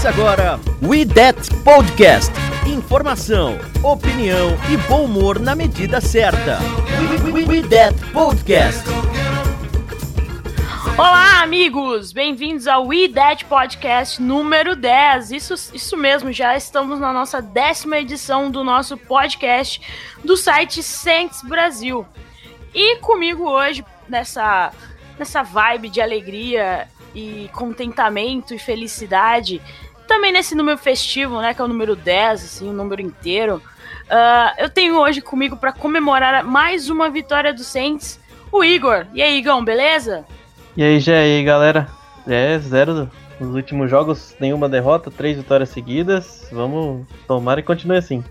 Começa agora We That Podcast. Informação, opinião e bom humor na medida certa. We, That Podcast. Olá, amigos! Bem-vindos ao We Dead Podcast número 10. Isso, isso mesmo, já estamos na nossa décima edição do nosso podcast do site Saints Brasil. E comigo hoje, nessa, nessa vibe de alegria e contentamento e felicidade, também nesse número festivo, né, que é o número 10, assim, o número inteiro, uh, eu tenho hoje comigo para comemorar mais uma vitória do Saints, o Igor. E aí, Igão, beleza? E aí, já aí, galera? É, zero nos últimos jogos, nenhuma derrota, três vitórias seguidas. Vamos tomar e continue assim.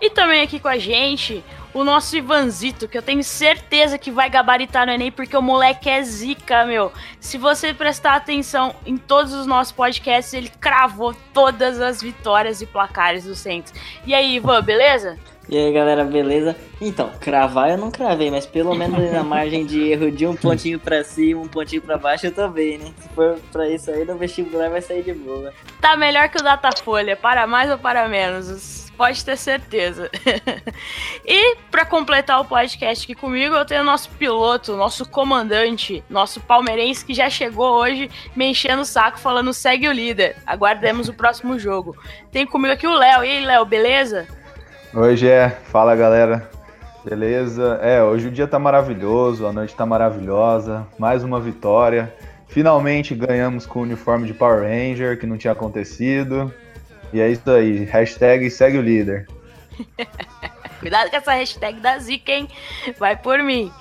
E também aqui com a gente, o nosso Ivanzito, que eu tenho certeza que vai gabaritar no Enem, porque o moleque é zica, meu. Se você prestar atenção em todos os nossos podcasts, ele cravou todas as vitórias e placares do Saints. E aí, Ivan, beleza? E aí galera, beleza? Então, cravar eu não cravei, mas pelo menos na margem de erro de um pontinho pra cima, um pontinho pra baixo eu tô bem, né? Se for pra isso aí, no vestibular vai sair de boa. Tá melhor que o Datafolha, para mais ou para menos, pode ter certeza. e para completar o podcast aqui comigo, eu tenho o nosso piloto, nosso comandante, nosso palmeirense que já chegou hoje me enchendo o saco falando segue o líder, aguardemos o próximo jogo. Tem comigo aqui o Léo, e aí Léo, beleza? Oi, Gé. Fala, galera. Beleza? É, hoje o dia tá maravilhoso, a noite tá maravilhosa. Mais uma vitória. Finalmente ganhamos com o uniforme de Power Ranger, que não tinha acontecido. E é isso aí. Hashtag segue o líder. Cuidado com essa hashtag da Zica, hein? Vai por mim.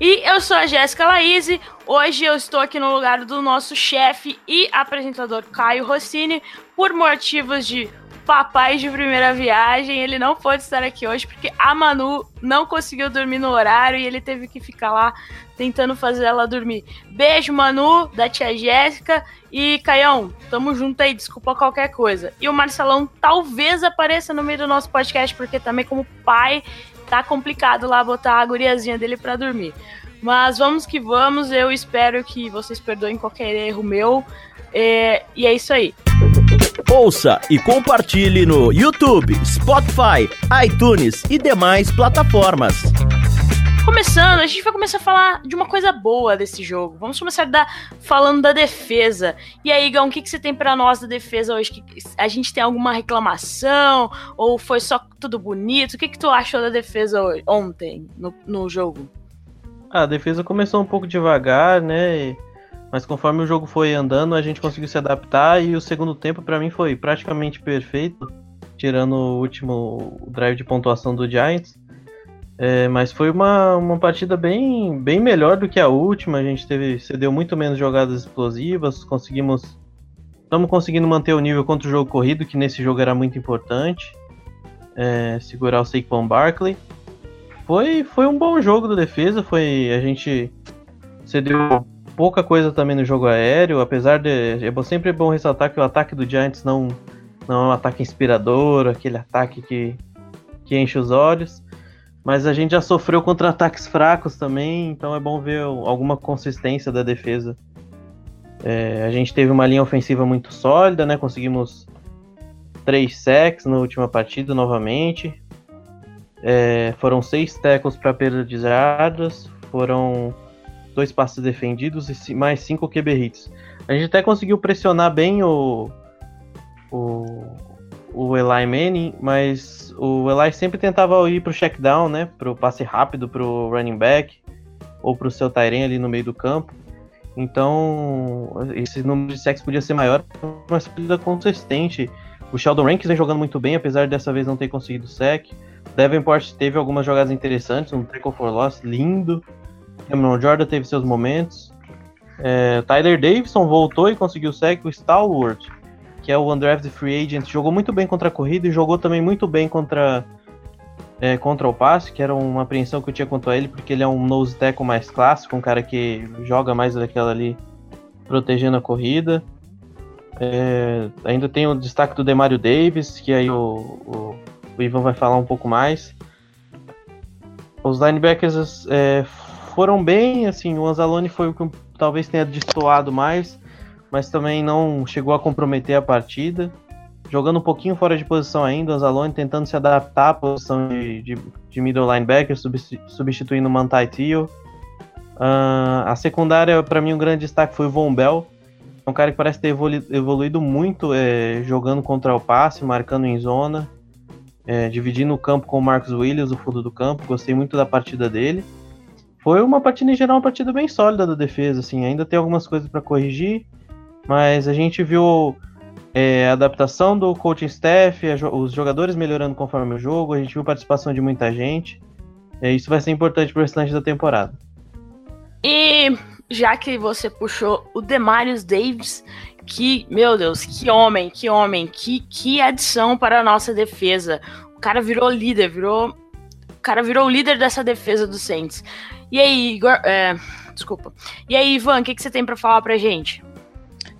E eu sou a Jéssica Laíse. Hoje eu estou aqui no lugar do nosso chefe e apresentador Caio Rossini, por motivos de papai de primeira viagem. Ele não pôde estar aqui hoje porque a Manu não conseguiu dormir no horário e ele teve que ficar lá tentando fazer ela dormir. Beijo, Manu, da tia Jéssica. E Caião, tamo junto aí, desculpa qualquer coisa. E o Marcelão talvez apareça no meio do nosso podcast, porque também, como pai, tá complicado lá botar a guriazinha dele para dormir. Mas vamos que vamos, eu espero que vocês perdoem qualquer erro meu. É, e é isso aí. Ouça e compartilhe no YouTube, Spotify, iTunes e demais plataformas. Começando, a gente vai começar a falar de uma coisa boa desse jogo. Vamos começar da, falando da defesa. E aí, Gão, o que, que você tem para nós da defesa hoje? Que, a gente tem alguma reclamação? Ou foi só tudo bonito? O que, que tu achou da defesa ontem, no, no jogo? Ah, a defesa começou um pouco devagar, né? Mas conforme o jogo foi andando, a gente conseguiu se adaptar e o segundo tempo para mim foi praticamente perfeito, tirando o último drive de pontuação do Giants. É, mas foi uma, uma partida bem, bem melhor do que a última. A gente teve cedeu muito menos jogadas explosivas, conseguimos estamos conseguindo manter o nível contra o jogo corrido, que nesse jogo era muito importante. É, segurar o Saquon Barkley. Foi, foi um bom jogo da defesa, foi a gente cedeu pouca coisa também no jogo aéreo, apesar de. É sempre bom ressaltar que o ataque do Giants não, não é um ataque inspirador, aquele ataque que, que enche os olhos. Mas a gente já sofreu contra ataques fracos também, então é bom ver alguma consistência da defesa. É, a gente teve uma linha ofensiva muito sólida, né? Conseguimos três sacks na última partida novamente. É, foram seis tackles para perda de jardas, foram dois passes defendidos e mais cinco QB hits. A gente até conseguiu pressionar bem o, o, o Eli Manning, mas o Eli sempre tentava ir pro check down, né? Pro passe rápido pro running back ou pro seu Tyrene ali no meio do campo. Então, esse número de sacks podia ser maior, mas partida consistente. O Sheldon Rankins vem jogando muito bem, apesar de dessa vez não ter conseguido sec. Davenport teve algumas jogadas interessantes, um tackle for loss lindo. Cameron Jordan teve seus momentos. É, Tyler Davidson voltou e conseguiu sec. O Stalwart, que é o undrafted free agent, jogou muito bem contra a corrida e jogou também muito bem contra, é, contra o passe, que era uma apreensão que eu tinha quanto a ele, porque ele é um nose tackle mais clássico, um cara que joga mais daquela ali protegendo a corrida. É, ainda tem o destaque do Demario Davis, que aí o, o, o Ivan vai falar um pouco mais. Os linebackers é, foram bem, assim, o Anzalone foi o que talvez tenha destoado mais, mas também não chegou a comprometer a partida. Jogando um pouquinho fora de posição ainda, o Anzalone tentando se adaptar à posição de, de, de middle linebacker, substituindo o Mantai Tio. Uh, a secundária, para mim, um grande destaque foi o Von Bell, é um cara que parece ter evoluído muito é, jogando contra o passe, marcando em zona, é, dividindo o campo com o Marcos Williams, o fundo do campo. Gostei muito da partida dele. Foi uma partida em geral, uma partida bem sólida da defesa. Assim, ainda tem algumas coisas para corrigir, mas a gente viu é, a adaptação do coaching staff, os jogadores melhorando conforme o jogo. A gente viu participação de muita gente. É, isso vai ser importante para o restante da temporada. E já que você puxou o Demarius Davis, que, meu Deus, que homem, que homem, que, que adição para a nossa defesa. O cara virou líder, virou. O cara virou o líder dessa defesa do Saints. E aí, Igor. É, desculpa. E aí, Ivan, o que, que você tem para falar pra gente?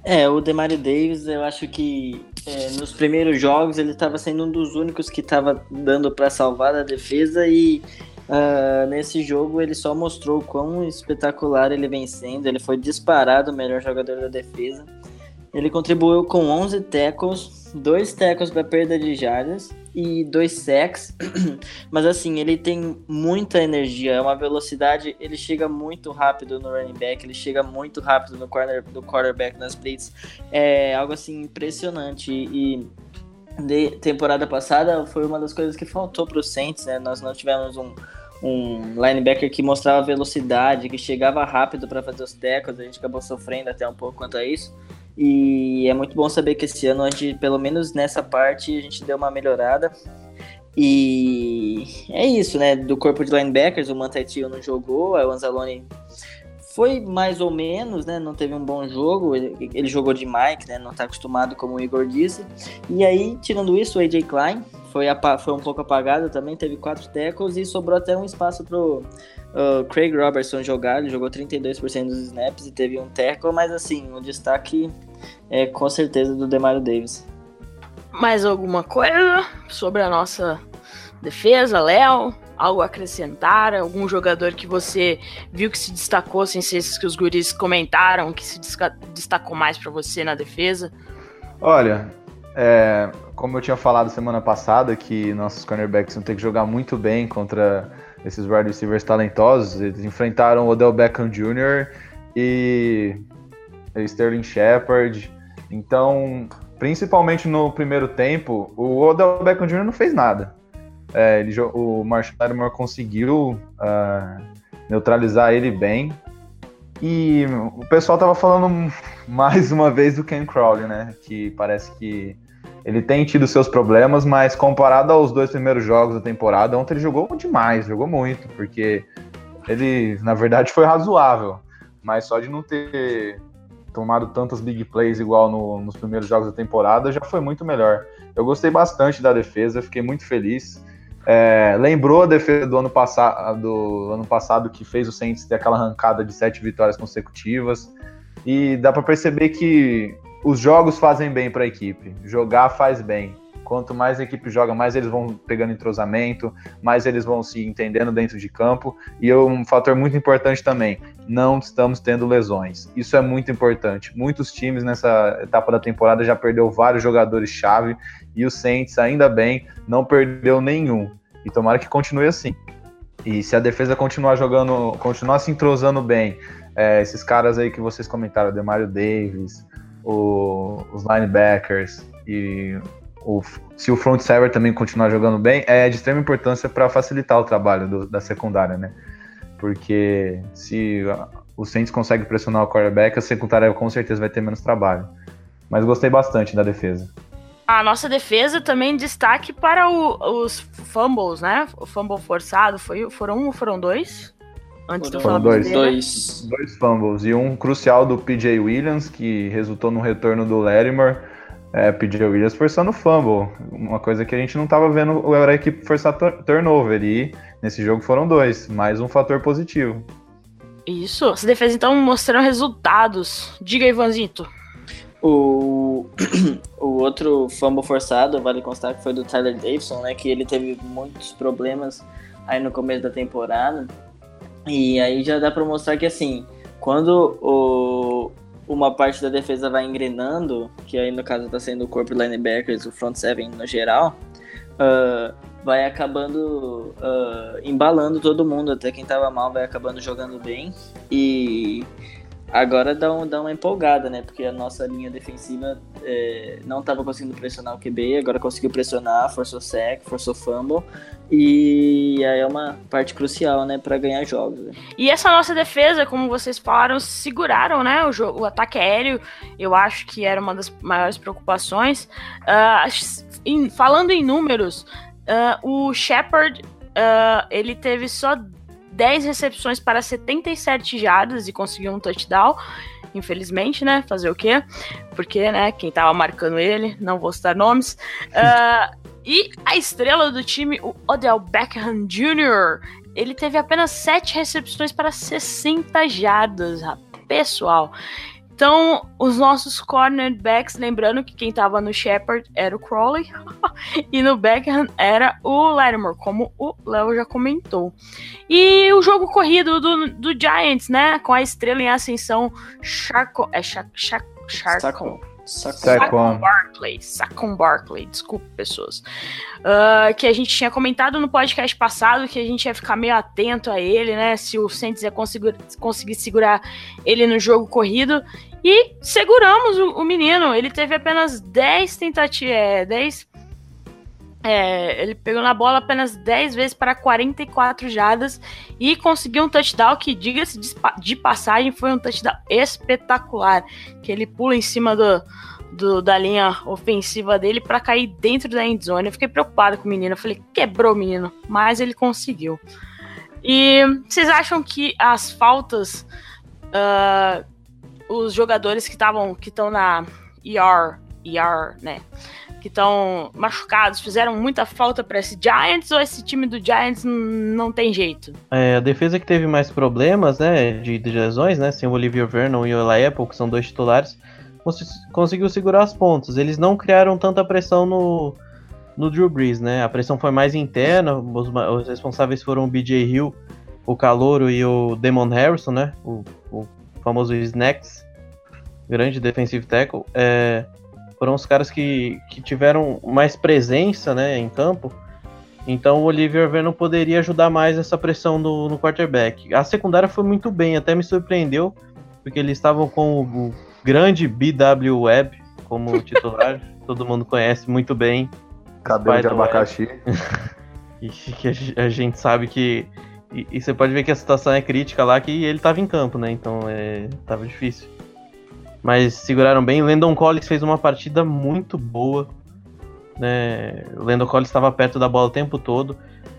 É, o Demario Davis, eu acho que é, nos primeiros jogos ele estava sendo um dos únicos que estava dando para salvar a defesa e Uh, nesse jogo ele só mostrou quão espetacular ele vem sendo. Ele foi disparado o melhor jogador da defesa. Ele contribuiu com 11 tackles, 2 tackles para perda de jardas e 2 sacks. Mas assim, ele tem muita energia, é uma velocidade, ele chega muito rápido no running back, ele chega muito rápido no corner do quarterback nas blitz. É algo assim impressionante e de temporada passada foi uma das coisas que faltou para o Saints, né? Nós não tivemos um um linebacker que mostrava velocidade, que chegava rápido para fazer os tackles, a gente acabou sofrendo até um pouco quanto a isso. E é muito bom saber que esse ano, a gente, pelo menos nessa parte, a gente deu uma melhorada. E é isso, né? Do corpo de linebackers, o Mantetio não jogou, o Anzalone foi mais ou menos, né? Não teve um bom jogo. Ele, jogou de Mike, né? Não tá acostumado, como o Igor disse. E aí, tirando isso, o AJ Klein foi, foi um pouco apagado também, teve quatro tackles e sobrou até um espaço pro uh, Craig Robertson jogar. Ele jogou 32% dos snaps e teve um tackle, mas assim, o destaque é com certeza do Demario Davis. Mais alguma coisa sobre a nossa defesa, Léo? Algo a acrescentar? Algum jogador que você viu que se destacou, sem ser esses que os guris comentaram, que se destacou mais para você na defesa? Olha, é, como eu tinha falado semana passada, que nossos cornerbacks vão ter que jogar muito bem contra esses wide receivers talentosos. Eles enfrentaram o Odell Beckham Jr. e Sterling Shepard. Então, principalmente no primeiro tempo, o Odell Beckham Jr. não fez nada. É, ele, o Marshall Lattimore conseguiu uh, neutralizar ele bem. E o pessoal tava falando mais uma vez do Ken Crowley, né? Que parece que ele tem tido seus problemas, mas comparado aos dois primeiros jogos da temporada, ontem ele jogou demais, jogou muito, porque ele, na verdade, foi razoável. Mas só de não ter tomado tantas big plays igual no, nos primeiros jogos da temporada, já foi muito melhor. Eu gostei bastante da defesa, fiquei muito feliz. É, lembrou a defesa do ano, passado, do ano passado que fez o Saints ter aquela arrancada de sete vitórias consecutivas. E dá para perceber que os jogos fazem bem para a equipe. Jogar faz bem. Quanto mais a equipe joga, mais eles vão pegando entrosamento, mais eles vão se entendendo dentro de campo. E um fator muito importante também: não estamos tendo lesões. Isso é muito importante. Muitos times nessa etapa da temporada já perdeu vários jogadores-chave e o Saints, ainda bem, não perdeu nenhum. E tomara que continue assim. E se a defesa continuar jogando, continuar se entrosando bem, é, esses caras aí que vocês comentaram, Demario Davis, o, os linebackers e o, se o front server também continuar jogando bem, é de extrema importância para facilitar o trabalho do, da secundária, né? Porque se o Saints consegue pressionar o quarterback, a secundária com certeza vai ter menos trabalho. Mas gostei bastante da defesa. A nossa defesa também destaque para o, os fumbles, né? O fumble forçado, foi, foram um ou foram dois? Antes do Foram dois. Dois. Dois fumbles e um crucial do PJ Williams, que resultou no retorno do Latimer. É, PJ Williams forçando fumble. Uma coisa que a gente não estava vendo a equipe forçar tur- turnover. E nesse jogo foram dois. Mais um fator positivo. Isso. As defesas então mostraram resultados. Diga, Ivanzito. O, o outro fumble forçado, vale constar que foi do Tyler Davidson, né? Que ele teve muitos problemas aí no começo da temporada. E aí já dá pra mostrar que assim, quando o, uma parte da defesa vai engrenando, que aí no caso tá sendo o corpo linebackers, o front seven no geral, ah, vai acabando ah, embalando todo mundo, até quem tava mal vai acabando jogando bem. E agora dá, um, dá uma empolgada, né? Porque a nossa linha defensiva é, não estava conseguindo pressionar o QB, agora conseguiu pressionar, forçou sec, forçou fumble. E aí é uma parte crucial, né, para ganhar jogos. né? E essa nossa defesa, como vocês falaram, seguraram, né? O, jogo, o ataque aéreo, eu acho que era uma das maiores preocupações. Ah, em- falando em números, ah, o Shepard ah, ele teve só 10 recepções para 77 jardas e conseguiu um touchdown. Infelizmente, né? Fazer o quê? Porque, né? Quem tava marcando ele, não vou citar nomes. Ah, e a estrela do time, o Odell Beckham Jr., ele teve apenas 7 recepções para 60 jardas, pessoal. Então, os nossos cornerbacks, lembrando que quem tava no Shepard era o Crowley e no Beckham era o Lattimore, como o Léo já comentou. E o jogo corrido do, do Giants, né, com a estrela em ascensão, Charco, é Char, Char, Charco. Saquon. Saquon Barkley, Saquon Barkley, desculpa pessoas. Ah, que a gente tinha comentado no podcast passado que a gente ia ficar meio atento a ele, né? Se o Saints ia conseguir, conseguir segurar ele no jogo corrido. E seguramos o, o menino. Ele teve apenas 10 tentativas. É, 10. É, ele pegou na bola apenas 10 vezes para 44 jardas e conseguiu um touchdown que, diga-se de, passagem, foi um touchdown espetacular. Que ele pula em cima do, do- da linha ofensiva dele para cair dentro da endzone. Eu fiquei preocupado com o menino. Eu falei, quebrou o menino, mas ele conseguiu. E vocês acham que as faltas, ah, os jogadores que estavam, que estão na ER, ER, né? Que estão machucados, fizeram muita falta para esse Giants ou esse time do Giants não tem jeito? É, a defesa que teve mais problemas, né, de, de lesões, né, sem o Olivier Vernon e o Eli Apple, que são dois titulares, cons- conseguiu segurar as pontas. Eles não criaram tanta pressão no, no Drew Brees, né, a pressão foi mais interna, os, os responsáveis foram o BJ Hill, o Calouro e o Damon Harrison, né, o, o famoso Snacks, grande defensive tackle, é, foram os caras que, que tiveram mais presença, né, em campo, então o Olivier Vernon poderia ajudar mais essa pressão no, no quarterback. A secundária foi muito bem, até me surpreendeu, porque eles estavam com o, grande BW Webb como titular, todo mundo conhece muito bem, Cabelo de Web. abacaxi. e que a gente sabe que. E, e você pode ver que a situação é crítica lá, que ele estava em campo, né? Então é, tava difícil. Mas seguraram bem. Landon Collins fez uma partida muito boa. Né? O Landon Collins estava perto da bola o tempo todo.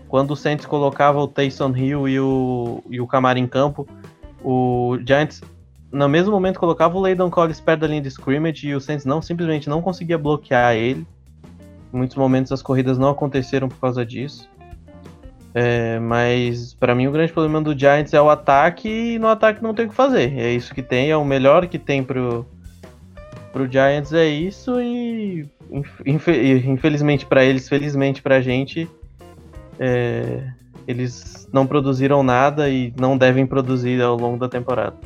Quando o Saints colocava o Taysom Hill e o, e o Camara em campo, o Giants, no mesmo momento, colocava o Landon Collins perto da linha de scrimmage e o Saints não, simplesmente não conseguia bloquear ele. Em muitos momentos as corridas não aconteceram por causa disso. É, mas pra mim o grande problema do Giants é o ataque e no ataque não tem o que fazer. É isso que tem, é o melhor que tem pro, pro Giants é isso e inf- infe- infelizmente pra eles, felizmente pra gente, é, eles não produziram nada e não devem produzir ao longo da temporada.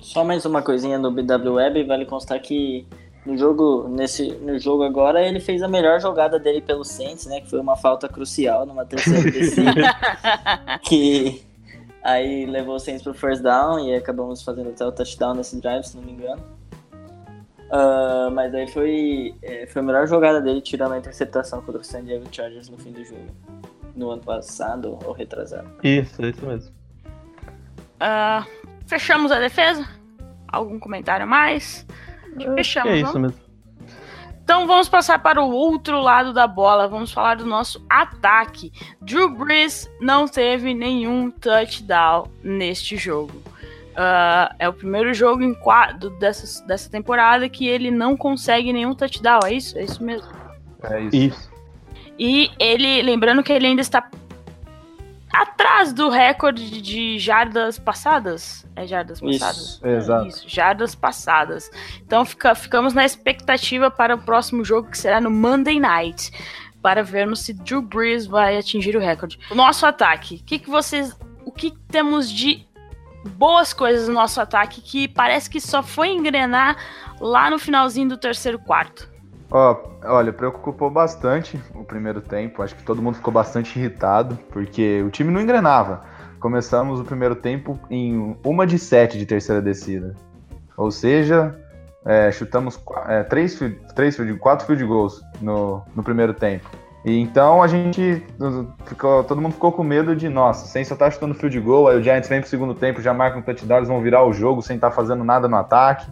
Só mais uma coisinha no BW Web, vale constar que no jogo, nesse, no jogo agora ele fez a melhor jogada dele pelo Saints, né? Que foi uma falta crucial numa terceira descida. que aí levou o Saints pro first down e acabamos fazendo até o touchdown nesse drive, se não me engano. Ah, mas aí foi, é, foi a melhor jogada dele, tirando a interceptação contra o San Diego Chargers no fim do jogo. No ano passado ou retrasado. Isso, é isso mesmo. Ah, fechamos a defesa? Algum comentário a mais? Acho que Acho Fechamos, que é isso mesmo. Então vamos passar para o outro lado da bola. Vamos falar do nosso ataque. Drew Brees não teve nenhum touchdown neste jogo. Uh, é o primeiro jogo em quadro dessa, dessa temporada que ele não consegue nenhum touchdown. É isso? É isso mesmo? É isso. Isso. E ele, lembrando que ele ainda está atrás do recorde de jardas passadas. É jardas passadas? Isso, exato. Isso, jardas passadas. Então fica, ficamos na expectativa para o próximo jogo que será no Monday Night. Para vermos se Drew Brees vai atingir o recorde. O nosso ataque. O que, que vocês. O que temos de boas coisas no nosso ataque que parece que só foi engrenar lá no finalzinho do terceiro quarto? Ó, olha, preocupou bastante o primeiro tempo. Acho que todo mundo ficou bastante irritado, porque o time não engrenava. Começamos o primeiro tempo em uma de sete de terceira descida. Ou seja, é, chutamos é, três, três quatro field goals no, no primeiro tempo. E então a gente ficou, todo mundo ficou com medo de, nossa, sem só tá chutando field goal, aí o Giants vem pro segundo tempo, já marca um touchdown, eles vão virar o jogo sem estar tá fazendo nada no ataque.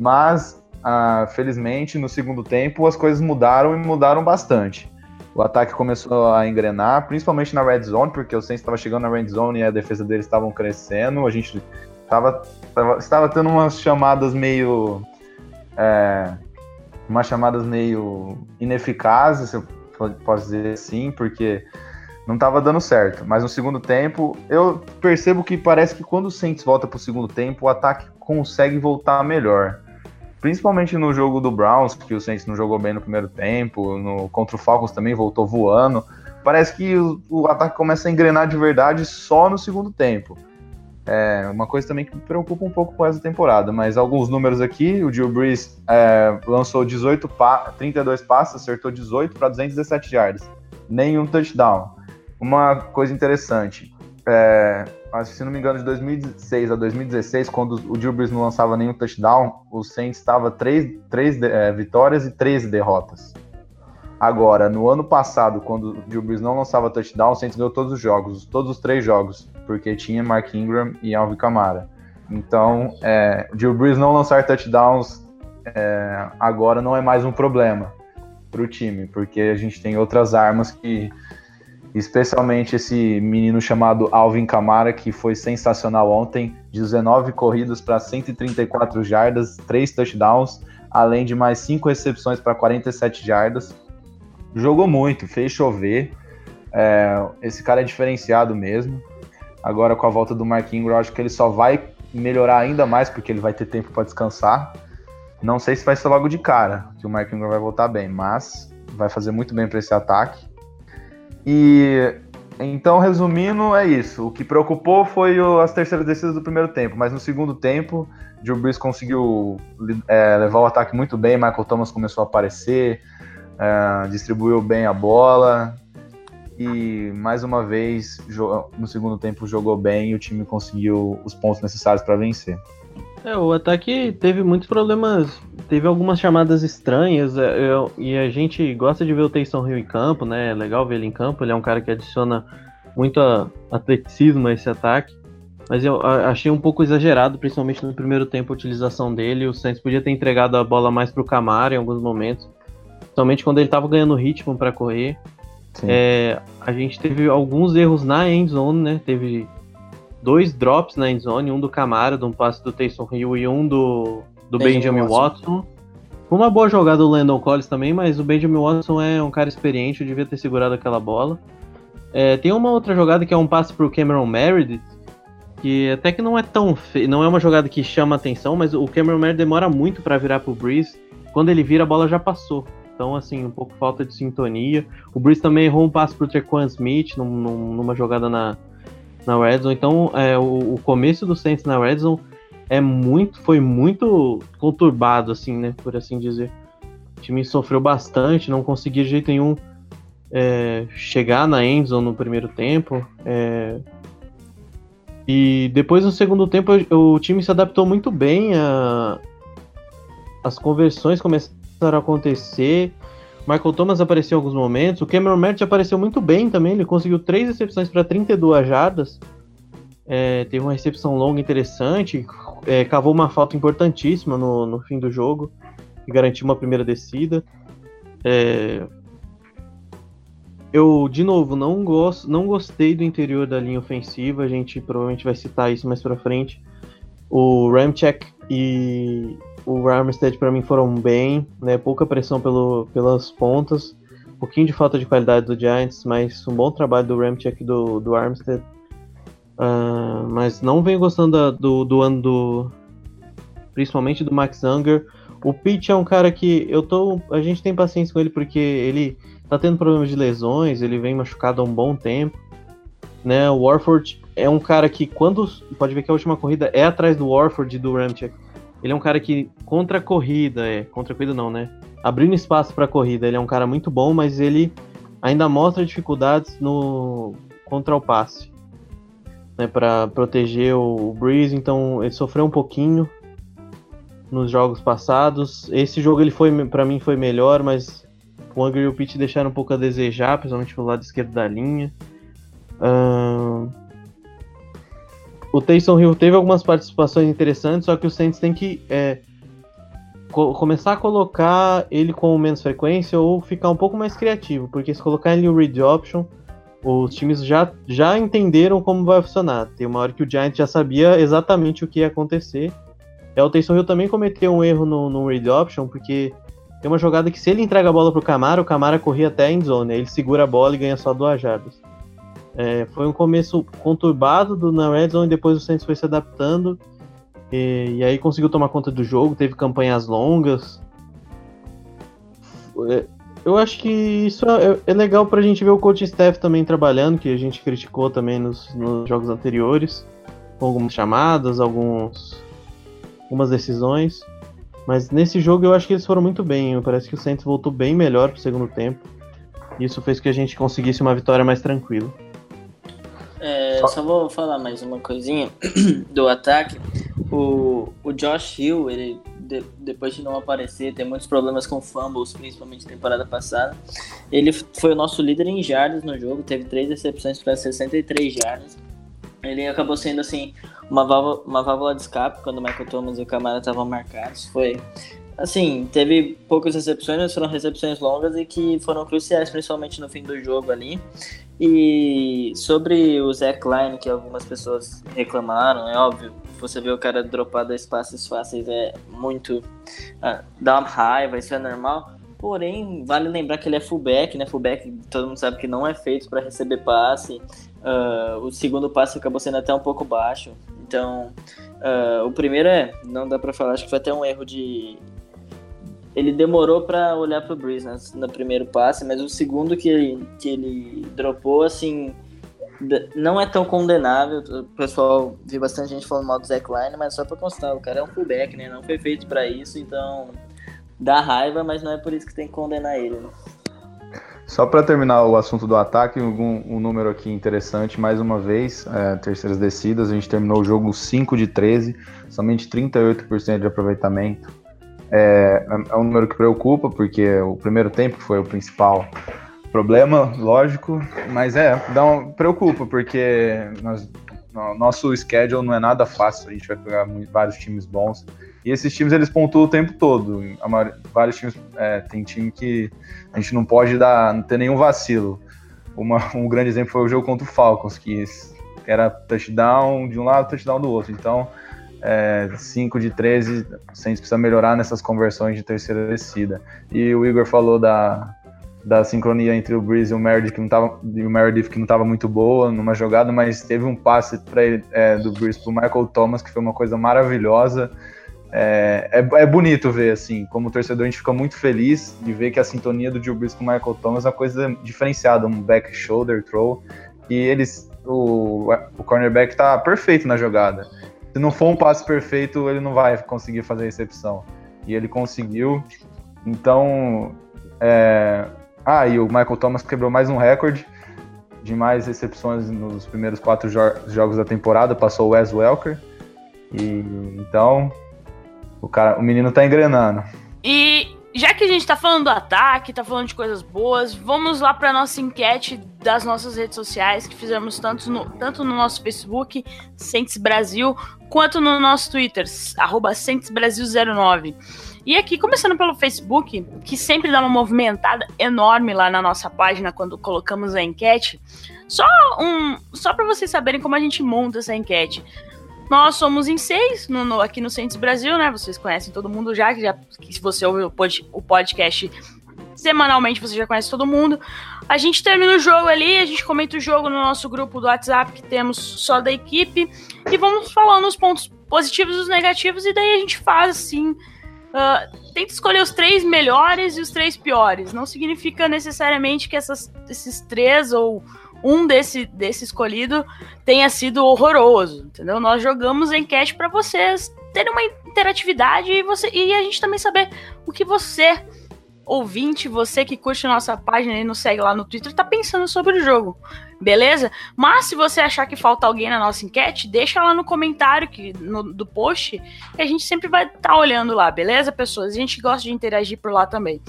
Mas ah, felizmente, no segundo tempo, as coisas mudaram e mudaram bastante. O ataque começou a engrenar, principalmente na red zone, porque o Saints estava chegando na red zone e a defesa deles estavam crescendo. A gente tava, tava, estava tendo umas chamadas meio. É, umas chamadas meio ineficazes, se eu posso dizer assim, porque não estava dando certo. Mas no segundo tempo, eu percebo que parece que quando o Saints volta para o segundo tempo, o ataque consegue voltar melhor. Principalmente no jogo do Browns, que o Saints não jogou bem no primeiro tempo, no, contra o Falcons também voltou voando. Parece que o, o ataque começa a engrenar de verdade só no segundo tempo. É uma coisa também que me preocupa um pouco com essa temporada, mas alguns números aqui, o Drew Brees é, lançou 18 pa 32 passes, acertou 18 para 217 yards, nenhum touchdown. Uma coisa interessante, é, se não me engano, de 2006 a 2016, quando o Drew Brees não lançava nenhum touchdown, o Saints estava três, três é, vitórias e 13 derrotas. Agora, no ano passado, quando o Drew Brees não lançava touchdown, o Saints ganhou todos os jogos, todos os três jogos, porque tinha Mark Ingram e Alvin Kamara. Então, é, o Drew Brees não lançar touchdowns é, agora não é mais um problema para o time, porque a gente tem outras armas que especialmente esse menino chamado Alvin Kamara, que foi sensacional ontem, 19 corridas para 134 jardas, 3 touchdowns, além de mais 5 recepções para 47 jardas. Jogou muito, fez chover. É, esse cara é diferenciado mesmo. Agora com a volta do Mark Ingram, acho que ele só vai melhorar ainda mais, porque ele vai ter tempo para descansar. Não sei se vai ser logo de cara que o Mark Ingram vai voltar bem, mas vai fazer muito bem para esse ataque. E então, resumindo, é isso. O que preocupou foi o, as terceiras descidas do primeiro tempo, mas no segundo tempo, Drew Brees conseguiu é, levar o ataque muito bem, Michael Thomas começou a aparecer, é, distribuiu bem a bola e mais uma vez no segundo tempo jogou bem e o time conseguiu os pontos necessários para vencer. É, o ataque teve muitos problemas, teve algumas chamadas estranhas, é, eu, e a gente gosta de ver o Taysom Hill em campo, né? É legal ver ele em campo, ele é um cara que adiciona muito atleticismo a esse ataque. Mas eu achei um pouco exagerado, principalmente no primeiro tempo, a utilização dele. O Saints podia ter entregado a bola mais para o Camara em alguns momentos, principalmente quando ele estava ganhando ritmo para correr. É, a gente teve alguns erros na end zone, né? Teve dois drops na endzone, um do Camara, de um passe do Taysom Hill e um do, do Benjamin, Benjamin Watson. Watson. Uma boa jogada do Landon Collins também, mas o Benjamin Watson é um cara experiente, eu devia ter segurado aquela bola. É, tem uma outra jogada que é um passe pro Cameron Meredith, que até que não é tão fe... não é uma jogada que chama atenção, mas o Cameron Meredith demora muito para virar pro Breeze. Quando ele vira, a bola já passou. Então, assim, um pouco falta de sintonia. O Breeze também errou um passe pro Trequan Smith num, numa jogada na, na Red Zone. Então, é, o, o, começo do Saints na Red Zone é muito, foi muito conturbado, assim, né? Por assim dizer. O time sofreu bastante, não conseguia de jeito nenhum é, chegar na endzone no primeiro tempo. É, e depois no segundo tempo o time se adaptou muito bem a as conversões começaram a acontecer Michael Thomas apareceu em alguns momentos. O Cameron Mertz apareceu muito bem também. Ele conseguiu três recepções para 32 jardas. É, teve uma recepção longa interessante. É, cavou uma falta importantíssima no, no fim do jogo. Que garantiu uma primeira descida. É... Eu, de novo, não, gosto, não gostei do interior da linha ofensiva. A gente provavelmente vai citar isso mais pra frente. O Ramchek e o Armstead para mim foram bem, né? Pouca pressão pelo, pelas pontas, um pouquinho de falta de qualidade do Giants, mas um bom trabalho do Ramchek e do, do Armstead. Uh, mas não venho gostando da, do, do ano do. Principalmente do Max Unger. O Pitch é um cara que eu tô. A gente tem paciência com ele porque ele tá tendo problemas de lesões, ele vem machucado há um bom tempo. Né? O Warford é um cara que, quando. Pode ver que a última corrida é atrás do Warford e do Ramchek. Ele é um cara que, contra a corrida, é. Contra a corrida não, né? Abrindo espaço para a corrida, ele é um cara muito bom, mas ele ainda mostra dificuldades no contra o passe. Né, para proteger o Breeze, então ele sofreu um pouquinho nos jogos passados. Esse jogo ele foi para mim foi melhor, mas o Anger e o Pitt deixaram um pouco a desejar, principalmente pelo lado esquerdo da linha. Uh, o Taysom Hill teve algumas participações interessantes, só que o Saints tem que é, co começar a colocar ele com menos frequência ou ficar um pouco mais criativo, porque se colocar ele o read option, os times já, já entenderam como vai funcionar. Tem uma hora que o Giants já sabia exatamente o que ia acontecer. É, o Taysom Hill também cometeu um erro no, no read option, porque tem uma jogada que se ele entrega a bola pro Camara, o Camara corria até a endzone, aí ele segura a bola e ganha só duas jardas. É, foi um começo conturbado do na Red Zone, depois o Saints foi se adaptando e, e aí conseguiu tomar conta do jogo, teve campanhas longas. É, eu acho que isso é, é legal pra gente ver o coach staff também trabalhando, que a gente criticou também nos, nos jogos anteriores, com algumas chamadas, alguns, algumas decisões. Mas nesse jogo eu acho que eles foram muito bem. Parece que o Saints voltou bem melhor pro segundo tempo. Isso fez que a gente conseguisse uma vitória mais tranquila. É, só... vou falar mais uma coisinha do ataque. O, o Josh Hill, ele de, depois de não aparecer, tem muitos problemas com fumbles, principalmente temporada passada. Ele foi o nosso líder em jardas no jogo, teve três recepções para 63 jardas. Ele acabou sendo assim uma válvula, uma válvula de escape quando o Michael Thomas e o Camara estavam marcados. Foi assim, teve poucas recepções, mas foram recepções longas e que foram cruciais, principalmente no fim do jogo ali. E sobre o Zach Line, que algumas pessoas reclamaram, é óbvio, você vê o cara dropar dois passes fáceis é muito. Ah, dá uma raiva, isso é normal. Porém, vale lembrar que ele é fullback, né? Fullback, todo mundo sabe que não é feito para receber passe. Uh, o segundo passe acabou sendo até um pouco baixo. Então, uh, o primeiro é, não dá para falar, acho que foi até um erro de, ele demorou para olhar pro Breeze né, no primeiro passe, mas o segundo que ele, que ele dropou, assim, não é tão condenável. O pessoal viu bastante gente falando mal do Zach Line, mas só pra constar, o cara é um fullback, né? Não foi feito para isso, então dá raiva, mas não é por isso que tem que condenar ele. Né? Só para terminar o assunto do ataque, um, um, número aqui interessante, mais uma vez, é, terceiras descidas, a gente terminou o jogo 5 de 13, somente 38% de aproveitamento. É, é um número que preocupa, porque o primeiro tempo foi o principal problema, lógico, mas é, dá um, preocupa, porque nós, nosso schedule não é nada fácil, a gente vai pegar vários times bons, e esses times eles pontuam o tempo todo, vários times, é, tem time que a gente não pode dar, não ter nenhum vacilo. Uma, um grande exemplo foi o jogo contra o Falcons, que era touchdown de um lado, touchdown do outro, então é, 5 de 13, o Saints precisa melhorar nessas conversões de terceira descida. E o Igor falou da, da sincronia entre o Breeze e o Meredith, que não tava, e o Meredith, que não estava muito boa numa jogada, mas teve um passe ele, é, do Breeze para o Michael Thomas, que foi uma coisa maravilhosa. É, é, é, bonito ver, assim, como torcedor, a gente fica muito feliz de ver que a sintonia do Drew Brees com o Michael Thomas é uma coisa diferenciada, um back shoulder throw, e eles, o, o cornerback tá perfeito na jogada se não for um passe perfeito, ele não vai conseguir fazer a recepção. E ele conseguiu. Então. É... Ah, e o Michael Thomas quebrou mais um recorde de mais recepções nos primeiros quatro jo jogos da temporada, passou o Wes Welker. E então o cara, o menino tá engrenando. E já que a gente tá falando do ataque, tá falando de coisas boas, vamos lá pra nossa enquete das nossas redes sociais que fizemos tanto no, tanto no nosso Facebook, Sentes Brasil, quanto no nosso Twitter, arroba 09 E aqui, começando pelo Facebook, que sempre dá uma movimentada enorme lá na nossa página quando colocamos a enquete. Só um, só para vocês saberem como a gente monta essa enquete. Nós somos em seis no, no, aqui no Centros Brasil, né? Vocês conhecem todo mundo já, que, já, que se você ouve o, pod, o podcast semanalmente, você já conhece todo mundo. A gente termina o jogo ali, a gente comenta o jogo no nosso grupo do WhatsApp que temos só da equipe e vamos falando os pontos positivos e os negativos e daí a gente faz assim. Uh, tenta escolher os três melhores e os três piores. Não significa necessariamente que essas, esses três ou um desse, desse escolhido tenha sido horroroso, entendeu? Nós jogamos a enquete para vocês terem uma interatividade e, você, e a gente também saber o que você ouvinte, você que curte nossa página e nos segue lá no Twitter, tá pensando sobre o jogo, beleza? Mas se você achar que falta alguém na nossa enquete, deixa lá no comentário que, no, do post, que a gente sempre vai estar tá olhando lá, beleza, pessoas? A gente gosta de interagir por lá também.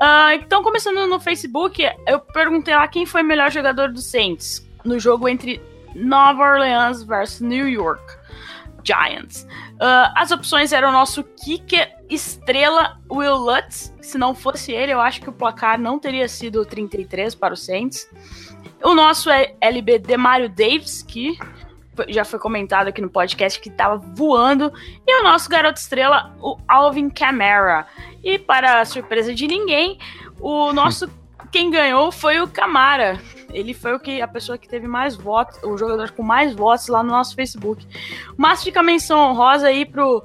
Uh, então, começando no Facebook, eu perguntei lá quem foi o melhor jogador do Saints no jogo entre Nova Orleans versus New York Giants. Uh, as opções eram o nosso kicker estrela Will Lutz. Se não fosse ele, eu acho que o placar não teria sido 33 para o Saints. O nosso é LB Demario Davis, que já foi comentado aqui no podcast que estava voando. E o nosso garoto estrela, o Alvin Kamara. E para surpresa de ninguém, o nosso quem ganhou foi o Camara. Ele foi o que a pessoa que teve mais votos, o jogador com mais votos lá no nosso Facebook. Mas fica a menção honrosa aí pro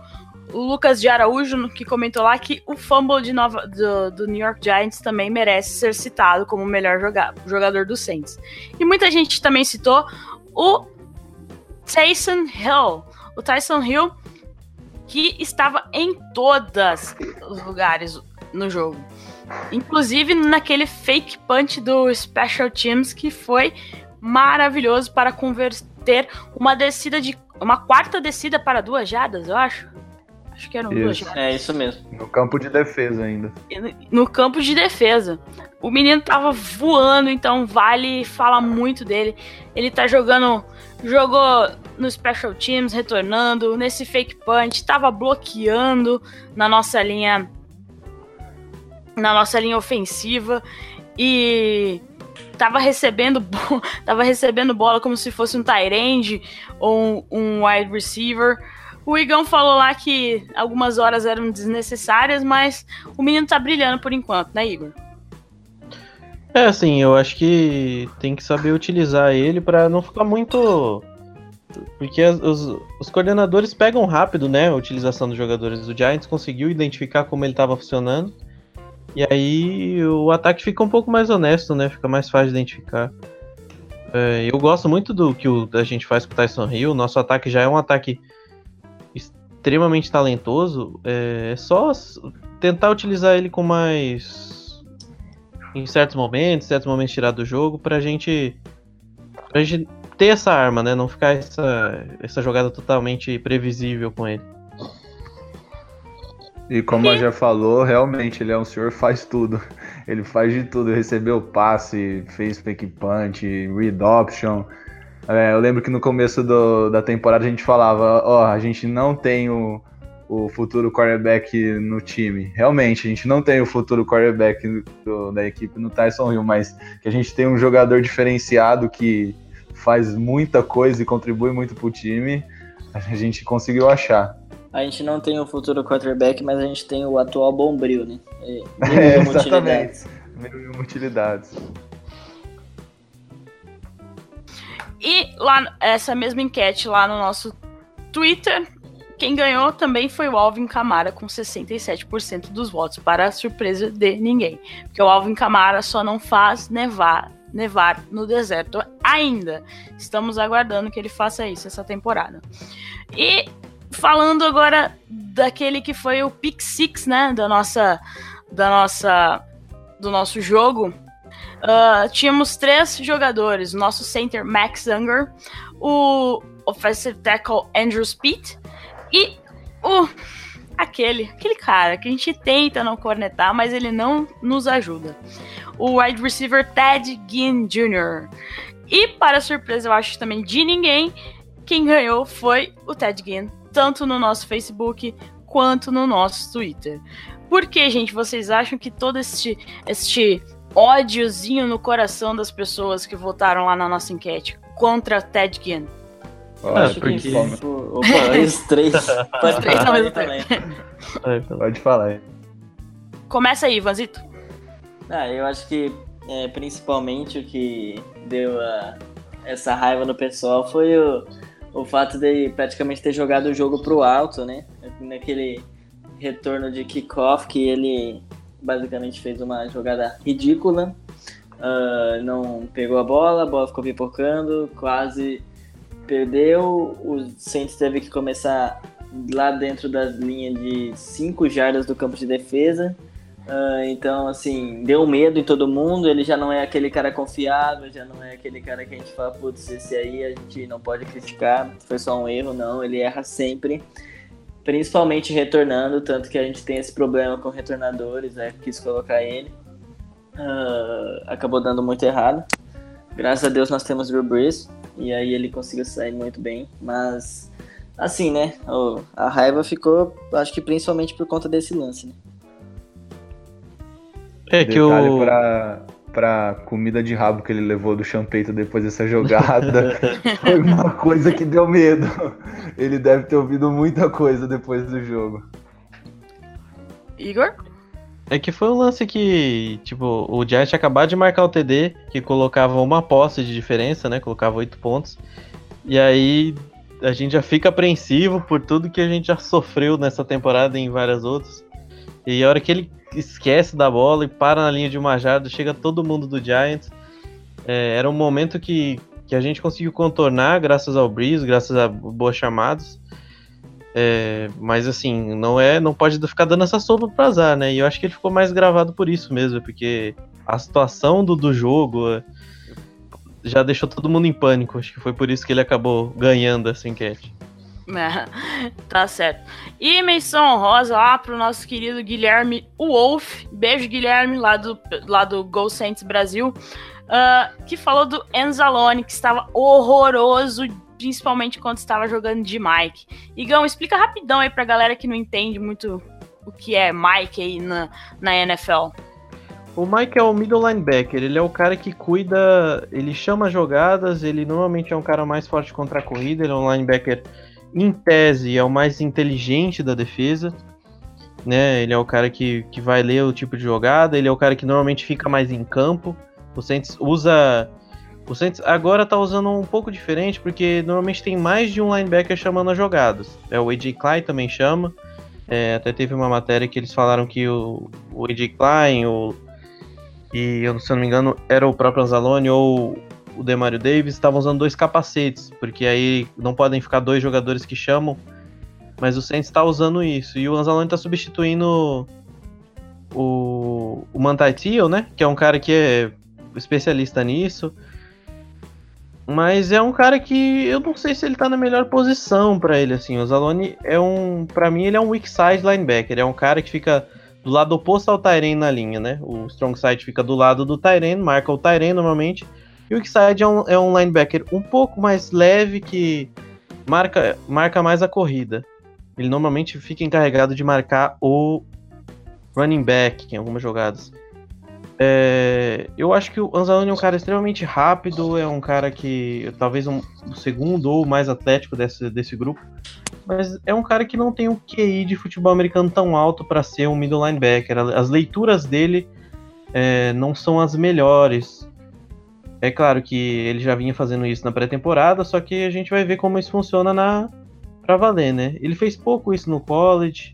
Lucas de Araújo, que comentou lá que o fumble de Nova, do, do New York Giants também merece ser citado como o melhor jogador do Saints. E muita gente também citou o Tyson Hill. O Tyson Hill que estava em todos os lugares no jogo. Inclusive naquele fake punch do Special Teams que foi maravilhoso para converter uma descida de uma quarta descida para duas jadas, eu acho. Acho que eram isso. duas jadas. É isso mesmo. No campo de defesa ainda. No campo de defesa. O menino tava voando, então vale fala muito dele. Ele tá jogando jogou no Special Teams, retornando, nesse fake punch, tava bloqueando na nossa linha na nossa linha ofensiva e tava recebendo tava recebendo bola como se fosse um tight ou um, um wide receiver. O Igão falou lá que algumas horas eram desnecessárias, mas o menino tá brilhando por enquanto, né, Igor? É, assim, eu acho que tem que saber utilizar ele para não ficar muito. Porque os, os, coordenadores pegam rápido, né, a utilização dos jogadores. O Giants conseguiu identificar como ele estava funcionando. E aí o ataque fica um pouco mais honesto, né? Fica mais fácil de identificar. É, eu gosto muito do que o, a gente faz com o Tyson Hill. Nosso ataque já é um ataque extremamente talentoso. É, é só tentar utilizar ele com mais. Em certos momentos, certos momentos tirar do jogo, pra gente. Pra gente ter essa arma, né? Não ficar essa, essa jogada totalmente previsível com ele. E como a já falou, realmente ele é um senhor faz tudo. Ele faz de tudo. Recebeu passe, fez fake punch, read option. É, eu lembro que no começo do, da temporada a gente falava, ó, oh, a gente não tem o, o futuro quarterback no time. Realmente, a gente não tem o futuro quarterback do, da equipe no Tyson Hill, mas que a gente tem um jogador diferenciado que faz muita coisa e contribui muito pro time, a gente conseguiu achar a gente não tem o futuro quarterback, mas a gente tem o atual bombril, né? É, é exatamente. Mil utilidades. E lá, essa mesma enquete lá no nosso Twitter, quem ganhou também foi o Alvin Camara com 67% dos votos, para surpresa de ninguém. Porque o Alvin Camara só não faz nevar, nevar no deserto ainda. Estamos aguardando que ele faça isso essa temporada. E falando agora daquele que foi o pick six, né, da nossa, da nossa, do nosso jogo. Uh, tínhamos três jogadores: nosso center Max Unger, o offensive tackle Andrew Speed e o aquele, aquele cara que a gente tenta não cornetar, mas ele não nos ajuda. O wide receiver Ted Ginn Jr. E para surpresa, eu acho também de ninguém, quem ganhou foi o Ted Ginn tanto no nosso Facebook quanto no nosso Twitter. Por que, gente, vocês acham que todo este, este ódiozinho no coração das pessoas que votaram lá na nossa enquete contra Ted Ginn? Olha, Acho porque... que foi- Opa, os três. Pode três ao falar mesmo também. Pode falar aí. Começa aí, Ivanzito. Ah, eu acho que é, principalmente o que deu a- essa raiva no pessoal foi o, o fato de praticamente ter jogado o jogo pro alto, né? Naquele retorno de kickoff que ele basicamente fez uma jogada ridícula. Ah, não pegou a bola, a bola ficou pipocando, quase perdeu. O Saints teve que começar lá dentro das linhas de 5 jardas do campo de defesa. Ah, então, assim, deu medo em todo mundo. Ele já não é aquele cara confiável, já não é aquele cara que a gente fala, putz, esse aí a gente não pode criticar, foi só um erro, não. Ele erra sempre, principalmente retornando. Tanto que a gente tem esse problema com retornadores, né? Quis colocar ele. Ah, acabou dando muito errado. Graças a Deus nós temos Drew Brees, e aí ele conseguiu sair muito bem, mas. Assim, né? A raiva ficou, acho que principalmente por conta desse lance, né? É que Detalhe o. pra, pra comida de rabo que ele levou do champeito depois dessa jogada. foi uma coisa que deu medo. Ele deve ter ouvido muita coisa depois do jogo. Igor? É que foi um lance que, tipo, o Giants acabado de marcar o TD, que colocava uma posse de diferença, né? Colocava oito pontos. E aí a gente já fica apreensivo por tudo que a gente já sofreu nessa temporada e em várias outras. E a hora que ele esquece da bola e para na linha de uma jarda, chega todo mundo do Giants. É, era um momento que, que a gente conseguiu contornar graças ao Breeze, graças a boas chamadas. É, mas assim, não é, não pode ficar dando essa sopa pro azar, né? E eu acho que ele ficou mais gravado por isso mesmo, porque a situação do, do jogo é, já deixou todo mundo em pânico. Acho que foi por isso que ele acabou ganhando essa enquete. É, tá certo. E menção honrosa lá pro nosso querido Guilherme Wolf. Beijo, Guilherme, lá do, lá do Go Saints Brasil. ah, que falou do Enzalone, que estava horroroso, principalmente quando estava jogando de Mike. Igão, explica rapidão aí pra galera que não entende muito o que é Mike aí na, na NFL. O Mike é o middle linebacker, ele é o cara que cuida, ele chama jogadas, ele normalmente é um cara mais forte contra a corrida, ele é um linebacker em tese, é o mais inteligente da defesa, né? Ele é o cara que, que vai ler o tipo de jogada, ele é o cara que normalmente fica mais em campo. O Saints usa o Saints agora tá usando um pouco diferente, porque normalmente tem mais de um linebacker chamando as jogadas. É, o AJ Klein também chama. É, até teve uma matéria que eles falaram que o, o AJ Klein, o, e eu, se eu não me engano, era o próprio Anzalone ou o Demario Davis, estavam usando dois capacetes, porque aí não podem ficar dois jogadores que chamam. Mas o Saints está usando isso. E o Anzalone está substituindo o, o Mantai né? Que é um cara que é especialista nisso. Mas é um cara que eu não sei se ele tá na melhor posição para ele, assim. O Zalone é um. para mim, ele é um weak side linebacker. É um cara que fica do lado oposto ao Tyren na linha, né? O strong side fica do lado do Tyren, marca o Tyren normalmente. E o weak side é um, é um linebacker um pouco mais leve que marca, marca mais a corrida. Ele normalmente fica encarregado de marcar o running back em algumas jogadas. É, eu acho que o Anzalone é um cara extremamente rápido, é um cara que talvez um, o segundo ou mais atlético desse, desse grupo, mas é um cara que não tem o QI de futebol americano tão alto para ser um middle linebacker. As leituras dele é, não são as melhores. É claro que ele já vinha fazendo isso na pré-temporada, só que a gente vai ver como isso funciona na para valer, né? Ele fez pouco isso no college,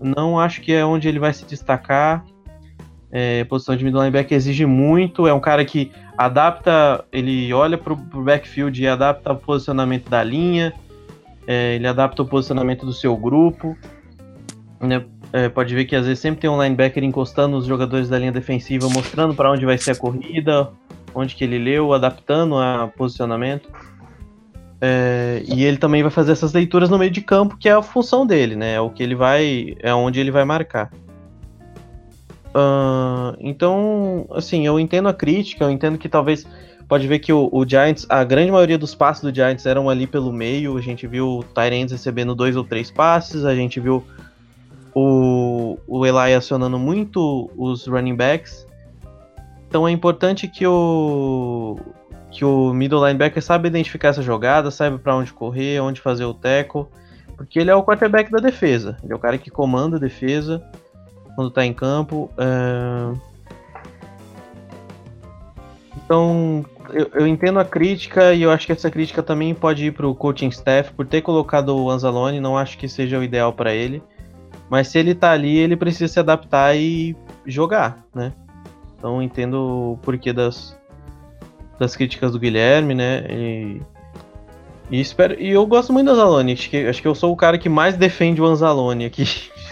não acho que é onde ele vai se destacar. É, posição de middle linebacker exige muito. É um cara que adapta, ele olha pro, pro backfield e adapta o posicionamento da linha. É, ele adapta o posicionamento do seu grupo. Né? É, pode ver que às vezes sempre tem um linebacker encostando os jogadores da linha defensiva, mostrando para onde vai ser a corrida, onde que ele leu, adaptando o posicionamento. É, e ele também vai fazer essas leituras no meio de campo, que é a função dele, né? É o que ele vai, é onde ele vai marcar. Uh, então, assim, eu entendo a crítica, eu entendo que talvez pode ver que o, o, Giants, a grande maioria dos passes do Giants eram ali pelo meio. A gente viu o Tyrants recebendo dois ou três passes, a gente viu o Eli acionando muito os running backs. Então é importante que o que o middle linebacker saiba identificar essa jogada, saiba para onde correr, onde fazer o tackle, porque ele é o quarterback da defesa. Ele é o cara que comanda a defesa quando está em campo. Uh... Então, eu, eu, entendo a crítica e eu acho que essa crítica também pode ir para o coaching staff por ter colocado o Anzalone. Não acho que seja o ideal para ele, mas se ele está ali, ele precisa se adaptar e jogar, né? Então, entendo o porquê das, das críticas do Guilherme, né? E, espero, e eu gosto muito do Anzalone. Acho que, acho que eu sou o cara que mais defende o Anzalone aqui,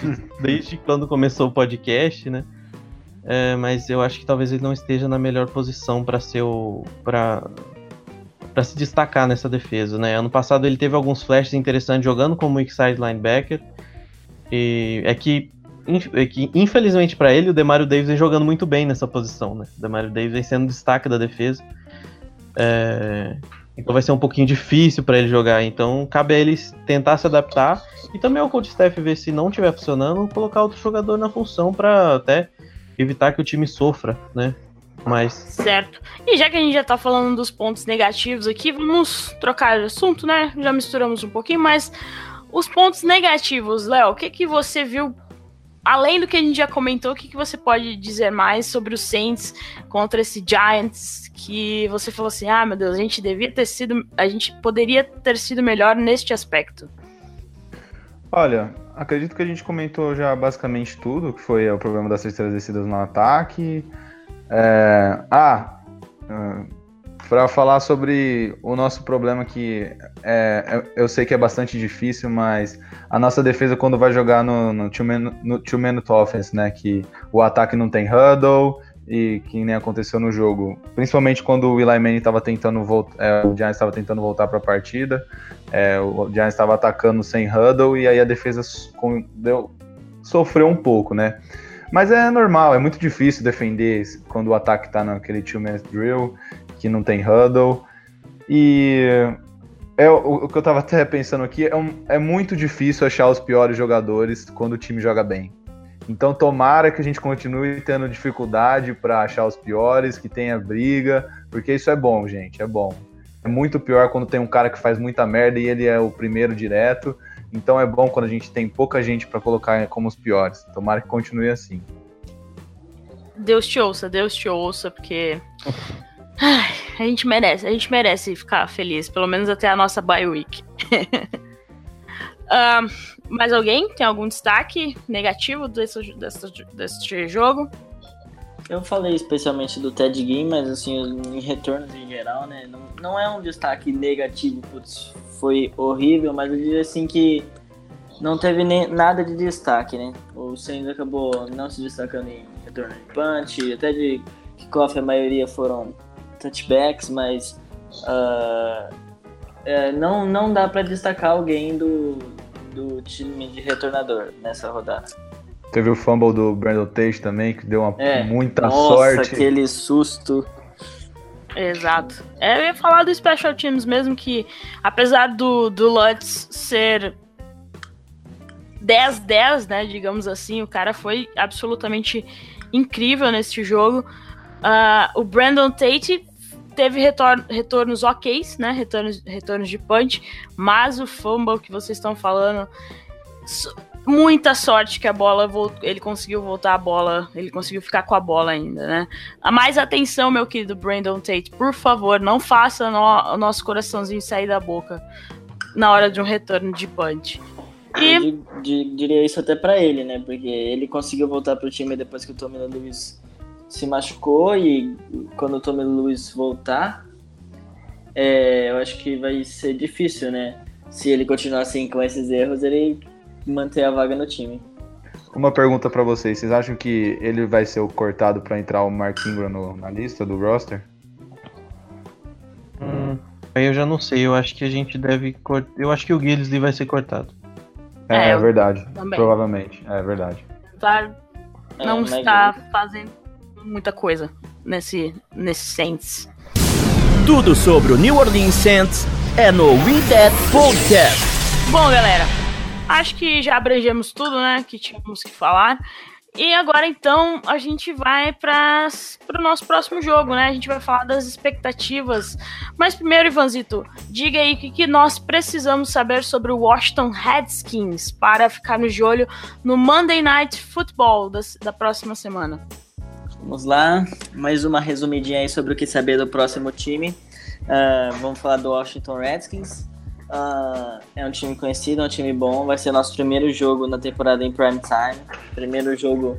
desde quando começou o podcast, né? É, mas eu acho que talvez ele não esteja na melhor posição para ser o. para para se destacar nessa defesa, né? Ano passado ele teve alguns flashes interessantes jogando como weak side linebacker. E é que, é que infelizmente para ele, o Demario Davis vem jogando muito bem nessa posição, né? O Demario Davis vem sendo destaque da defesa. É, então vai ser um pouquinho difícil para ele jogar. Então cabe a ele tentar se adaptar e também ao coach staff ver se não estiver funcionando, colocar outro jogador na função para até evitar que o time sofra, né? Mas... Certo. E já que a gente já tá falando dos pontos negativos aqui, vamos trocar de assunto, né? Já misturamos um pouquinho, mas os pontos negativos, Léo, o que que você viu além do que a gente já comentou, o que, que você pode dizer mais sobre os Saints contra esse Giants que você falou assim, ah, meu Deus, a gente devia ter sido, a gente poderia ter sido melhor neste aspecto? Olha, acredito que a gente comentou já basicamente tudo, que foi o problema das terceiras descidas no ataque. É... Ah para falar sobre o nosso problema que é, é, eu sei que é bastante difícil, mas a nossa defesa quando vai jogar no, no two-minute offense, né, que o ataque não tem huddle e que nem aconteceu no jogo, principalmente quando o Eli Manning estava tentando voltar, é, o Giants estava tentando voltar para a partida, é, o Giants estava atacando sem huddle e aí a defesa deu, sofreu um pouco, né? Mas é normal, é muito difícil defender quando o ataque está naquele two-minute drill que não tem huddle. E é, o, o que eu tava até pensando aqui é, um, é muito difícil achar os piores jogadores quando o time joga bem. Então tomara que a gente continue tendo dificuldade para achar os piores, que tenha briga, porque isso é bom, gente, é bom. É muito pior quando tem um cara que faz muita merda e ele é o primeiro direto. Então é bom quando a gente tem pouca gente para colocar como os piores. Tomara que continue assim. Deus te ouça, Deus te ouça, porque Ai, a gente merece, a gente merece ficar feliz, pelo menos até a nossa bye week. uh, mais alguém tem algum destaque negativo desse, desse, desse jogo? Eu falei especialmente do Ted Ginn, mas assim, em retornos em geral, né? Não, não é um destaque negativo, putz, foi horrível, mas eu diria assim que não teve nem, nada de destaque, né? O Saints acabou não se destacando em retorno de punch, até de kickoff a maioria foram touchbacks, mas uh, é, não, não dá para destacar alguém do, do time de retornador nessa rodada. Teve o fumble do Brandon Tate também, que deu uma é, muita nossa, sorte. aquele susto. Exato. É, eu ia falar do Special Teams mesmo, que apesar do, do Lutz ser 10-10, né, digamos assim, o cara foi absolutamente incrível nesse jogo. Uh, o Brandon Tate teve retor retornos ok, né? Retornos, retornos de punch, mas o fumble que vocês estão falando. Muita sorte que a bola ele conseguiu voltar a bola, ele conseguiu ficar com a bola ainda, né? Mais atenção, meu querido Brandon Tate, por favor, não faça no, o nosso coraçãozinho sair da boca na hora de um retorno de punch. E... Eu diria isso até para ele, né? Porque ele conseguiu voltar pro time depois que o Tommy Lewis se machucou e quando o Tommy Lewis voltar, é, eu acho que vai ser difícil, né? Se ele continuar assim com esses erros, ele manter a vaga no time. Uma pergunta para vocês: vocês acham que ele vai ser o cortado para entrar o Mark Ingram no, na lista do roster? Hum, aí eu já não sei. Eu acho que a gente deve cortar. Eu acho que o Gilles vai ser cortado. É, é, é verdade. Também. Provavelmente. É verdade. Tá, não é, está fazendo muita coisa nesse, nesse Saints. Tudo sobre o New Orleans Saints é no We That Podcast. Bom, galera, acho que já abrangemos tudo, né, que tínhamos que falar. E agora então a gente vai para o nosso próximo jogo, né? A gente vai falar das expectativas. Mas primeiro, Ivanzito, diga aí o que, que nós precisamos saber sobre o Washington Redskins para ficar no de olho no Monday Night Football das, da próxima semana. Vamos lá, mais uma resumidinha aí sobre o que saber do próximo time. Uh, vamos falar do Washington Redskins. Uh, é um time conhecido, é um time bom. Vai ser nosso primeiro jogo na temporada em prime time. Primeiro jogo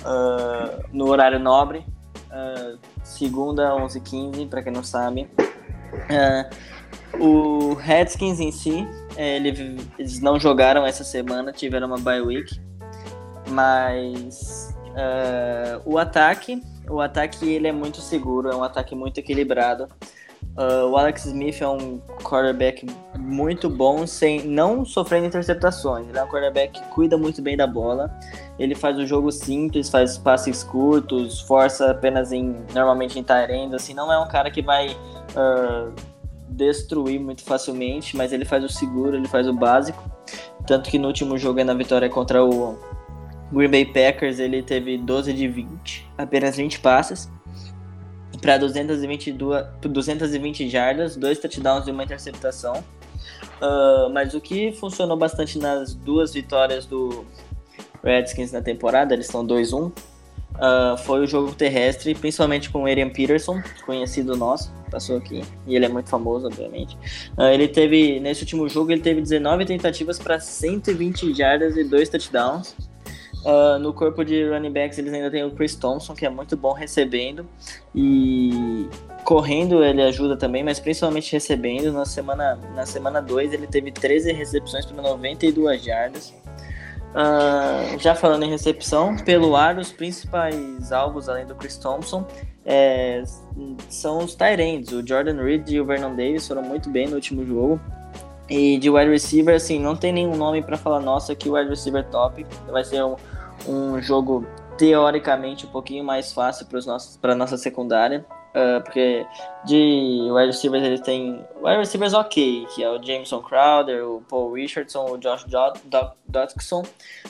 uh, no horário nobre. Segunda, 11h15, para quem não sabe. o Redskins em si, é, ele, eles não jogaram essa semana, tiveram uma bye week. Mas o ataque, o ataque ele é muito seguro, é um ataque muito equilibrado. Uh, o Alex Smith é um quarterback muito bom, sem não sofrendo interceptações. Ele é um quarterback que cuida muito bem da bola. Ele faz o jogo simples, faz passes curtos, força apenas em normalmente em tight assim. Não é um cara que vai uh, destruir muito facilmente, mas ele faz o seguro, ele faz o básico. Tanto que no último jogo na vitória contra o Green Bay Packers, ele teve 12 de 20, apenas 20 passes para 222, 220 jardas, dois touchdowns e uma interceptação. Uh, mas o que funcionou bastante nas duas vitórias do Redskins na temporada, eles estão 2-1, uh, ah, foi o jogo terrestre, principalmente com o Adrian Peterson, conhecido nosso, passou aqui, e ele é muito famoso, obviamente. Uh, ele teve, nesse último jogo, ele teve 19 tentativas para 120 jardas e dois touchdowns. Uh, no corpo de running backs eles ainda tem o Chris Thompson, que é muito bom recebendo e correndo ele ajuda também, mas principalmente recebendo. Na semana na semana 2 ele teve 13 recepções para 92 jardas. Uh, já falando em recepção, pelo ar, os principais alvos além do Chris Thompson é, são os Tyrands. O Jordan Reed e o Vernon Davis foram muito bem no último jogo. E de wide receiver, assim, não tem nenhum nome para falar, nossa, que wide receiver top. Vai ser um, um jogo teoricamente um pouquinho mais fácil para nossa secundária. Uh, porque de wide receivers eles têm wide receivers ok, que é o Jameson Crowder, o Paul Richardson, o Josh Dodson,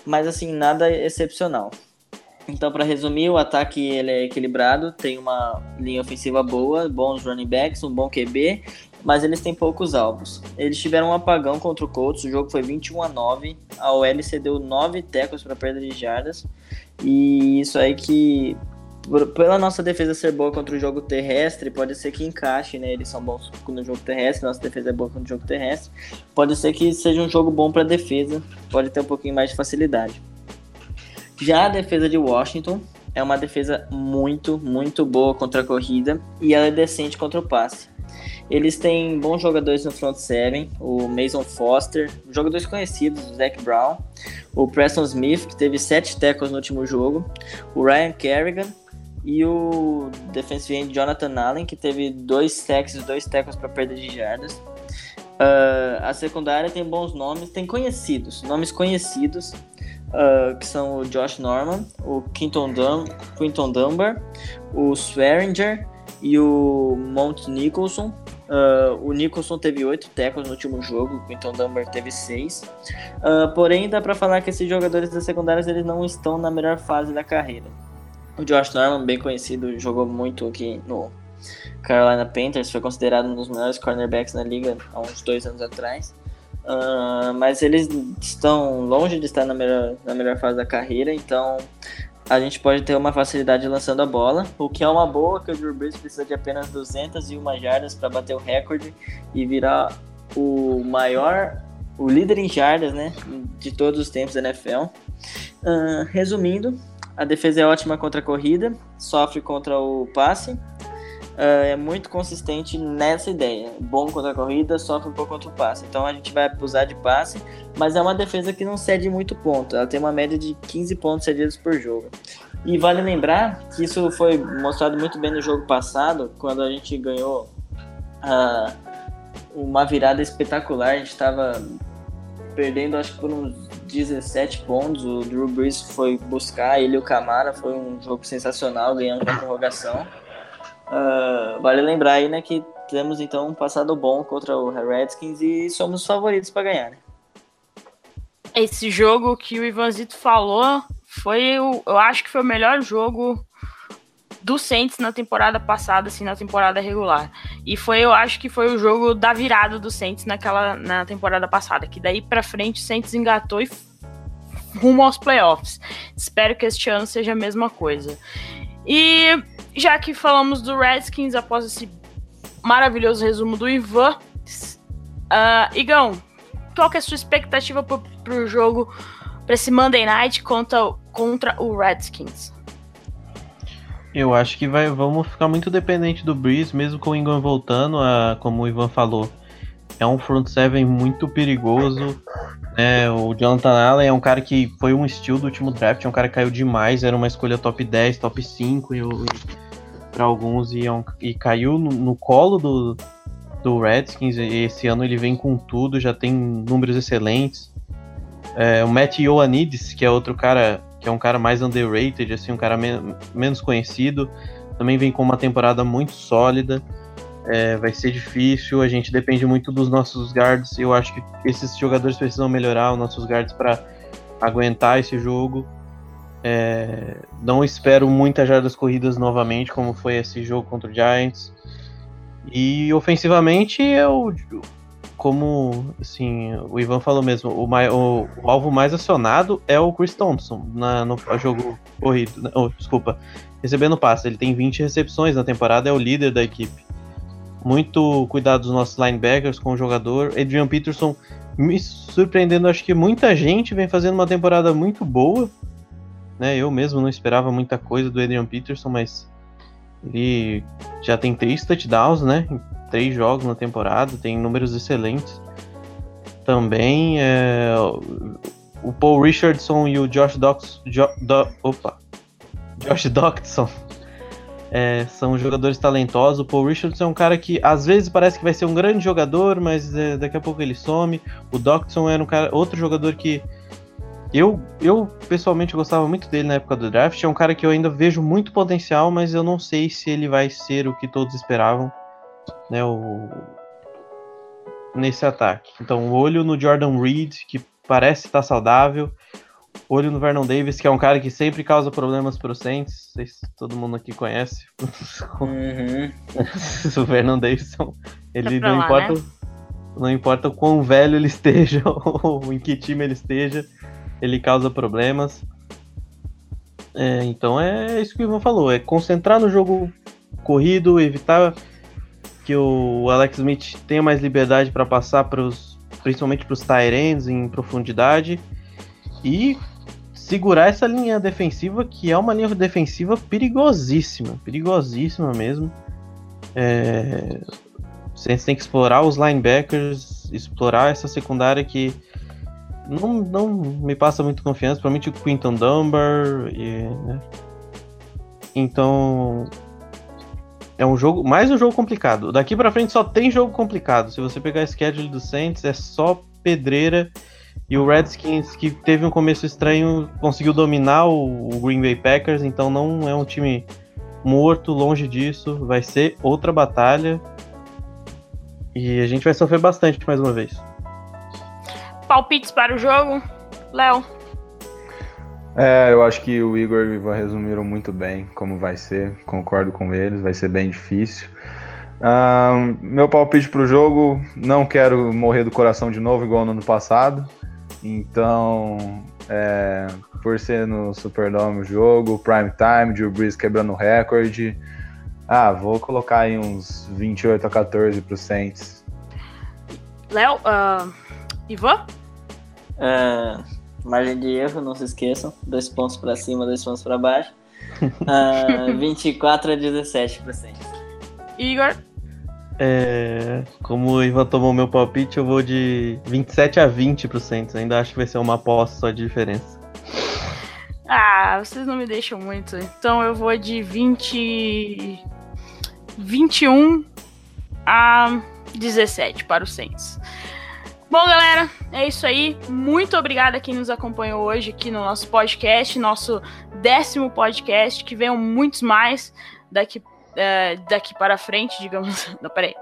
mas assim, nada excepcional. Então, para resumir, o ataque ele é equilibrado, tem uma linha ofensiva boa, bons running backs, um bom QB mas eles têm poucos alvos. Eles tiveram um apagão contra o Colts, o jogo foi 21 a 9, a OL cedeu 9 tecos para perda de jardas, e isso aí que pela nossa defesa ser boa contra o jogo terrestre, pode ser que encaixe, né? Eles são bons no jogo terrestre, nossa defesa é boa contra o jogo terrestre. Pode ser que seja um jogo bom para defesa, pode ter um pouquinho mais de facilidade. Já a defesa de Washington é uma defesa muito, muito boa contra a corrida e ela é decente contra o passe. Eles têm bons jogadores no front seven, o Mason Foster, jogadores conhecidos, o Zach Brown, o Preston Smith, que teve sete tackles no último jogo, o Ryan Kerrigan e o defensive end Jonathan Allen, que teve dois sacks e dois tackles para perda de jardas. Uh, a secundária tem bons nomes, tem conhecidos, nomes conhecidos, uh, que são o Josh Norman, o Quinton, Dun Quinton Dunbar, o Swearinger e o Mount Nicholson. Uh, o Nicholson teve oito tackles no último jogo, o Quinton Dunbar teve seis. Uh, porém, dá para falar que esses jogadores da secundária eles não estão na melhor fase da carreira. O Josh Norman, bem conhecido, jogou muito aqui no Carolina Panthers, foi considerado um dos melhores cornerbacks na liga há uns dois anos atrás. Uh, mas eles estão longe de estar na melhor, na melhor fase da carreira, então a gente pode ter uma facilidade lançando a bola, o que é uma boa, que o Drew Brees precisa de apenas 201 jardas para bater o recorde e virar o maior, o líder em jardas, né, de todos os tempos da NFL. Uh, resumindo, a defesa é ótima contra a corrida, sofre contra o passe, é muito consistente nessa ideia. Bom contra a corrida, sofre um pouco contra o passe. Então a gente vai abusar de passe, mas é uma defesa que não cede muito ponto. Ela tem uma média de 15 pontos cedidos por jogo. E vale lembrar que isso foi mostrado muito bem no jogo passado, quando a gente ganhou uh, uma virada espetacular. A gente estava perdendo, acho que por uns 17 pontos. O Drew Brees foi buscar ele e o Camara. Foi um jogo sensacional, ganhando na prorrogação. Uh, vale lembrar aí, né, que temos então um passado bom contra o Redskins e somos favoritos para ganhar, né? Esse jogo que o Ivanzito falou Foi o, eu acho que foi o melhor jogo do Saints na temporada passada, assim, na temporada regular. E foi, eu acho que foi o jogo da virada do Saints naquela na temporada passada, que daí para frente o Saints engatou e rumo aos playoffs. Espero que este ano seja a mesma coisa. E já que falamos do Redskins após esse maravilhoso resumo do Ivan, uh, Igão, qual que é a sua expectativa pro, pro jogo, para esse Monday Night contra, contra o Redskins? Eu acho que vai, vamos ficar muito dependente do Breeze, mesmo com o Ingram voltando, a, como o Ivan falou. É um front seven muito perigoso. Né? O Jonathan Allen é um cara que foi um estilo do último draft, é um cara que caiu demais, era uma escolha top 10, top 5 para alguns e, é e caiu no, no, colo do, do Redskins. E esse ano ele vem com tudo, já tem números excelentes. É, o Matt Ioannidis, que é outro cara que é um cara mais underrated, assim, um cara me menos conhecido. Também vem com uma temporada muito sólida. É, vai ser difícil, a gente depende muito dos nossos guards. Eu acho que esses jogadores precisam melhorar os nossos guards para aguentar esse jogo. É, não espero muitas jardas corridas novamente, como foi esse jogo contra o Giants. E ofensivamente, eu, como assim, o Ivan falou mesmo, o, o, o, alvo mais acionado é o Chris Thompson na, no jogo corrido. Oh, desculpa, recebendo passe. Ele tem 20 recepções na temporada, é o líder da equipe. Muito cuidado dos nossos linebackers com o jogador. Adrian Peterson me surpreendendo, acho que muita gente vem fazendo uma temporada muito boa. Né? Eu mesmo não esperava muita coisa do Adrian Peterson, mas ele já tem três touchdowns, né? três jogos na temporada, tem números excelentes. Também é, o Paul Richardson e o Josh Dox, jo, do, opa, Josh Doctson é, são jogadores talentosos. O Paul Richardson é um cara que às vezes parece que vai ser um grande jogador, mas é, daqui a pouco ele some. O Doctson era um cara, outro jogador que eu, eu pessoalmente gostava muito dele na época do draft. É um cara que eu ainda vejo muito potencial, mas eu não sei se ele vai ser o que todos esperavam né, o, nesse ataque. Então, olho no Jordan Reed, que parece estar saudável. Olho no Vernon Davis, que é um cara que sempre causa problemas para os Saints. Não sei se todo mundo aqui conhece. Uhum. o Vernon Davis, ele não lá, importa, né? não importa o quão velho ele esteja ou em que time ele esteja, ele causa problemas. É, então é isso que o Ivan falou, é concentrar no jogo corrido, evitar que o Alex Smith tenha mais liberdade para passar pros, principalmente para os Tyrants em profundidade e segurar essa linha defensiva que é uma linha defensiva perigosíssima, perigosíssima mesmo. É, você tem que explorar os linebackers, explorar essa secundária que não, não me passa muito confiança, principalmente o Quinton Dunbar. E, né? Então, é um jogo, mais um jogo complicado. Daqui para frente só tem jogo complicado. Se você pegar a schedule do Saints, é só pedreira. E o Redskins, que teve um começo estranho, conseguiu dominar o, Green Bay Packers, então não é um time morto, longe disso. Vai ser outra batalha. E a gente vai sofrer bastante mais uma vez. Palpites para o jogo, Léo. É, eu acho que o Igor e o Ivan resumiram muito bem como vai ser. Concordo com eles, vai ser bem difícil. Um, meu palpite para o jogo, não quero morrer do coração de novo, igual no ano passado. Então, é, por ser no Superdome o jogo, prime time, Drew Brees quebrando o recorde. Ah, vou colocar aí uns 28 a 14 para o Saints. Léo, uh, Ivan? Uh, Margem de erro, não se esqueçam. Dois pontos para cima, dois pontos para baixo. Uh, 24 a 17 para cento. Igor? É, como o Ivan tomou meu palpite, eu vou de 27 a 20 pro Saints. Ainda acho que vai ser uma aposta só de diferença. Ah, vocês não me deixam muito. Então eu vou de 20. 21 a 17 para o Saints. Bom, galera, é isso aí. Muito obrigada a quem nos acompanhou hoje aqui no nosso podcast, nosso décimo podcast, que venham muitos mais daqui, é, daqui para frente, digamos. Não, peraí.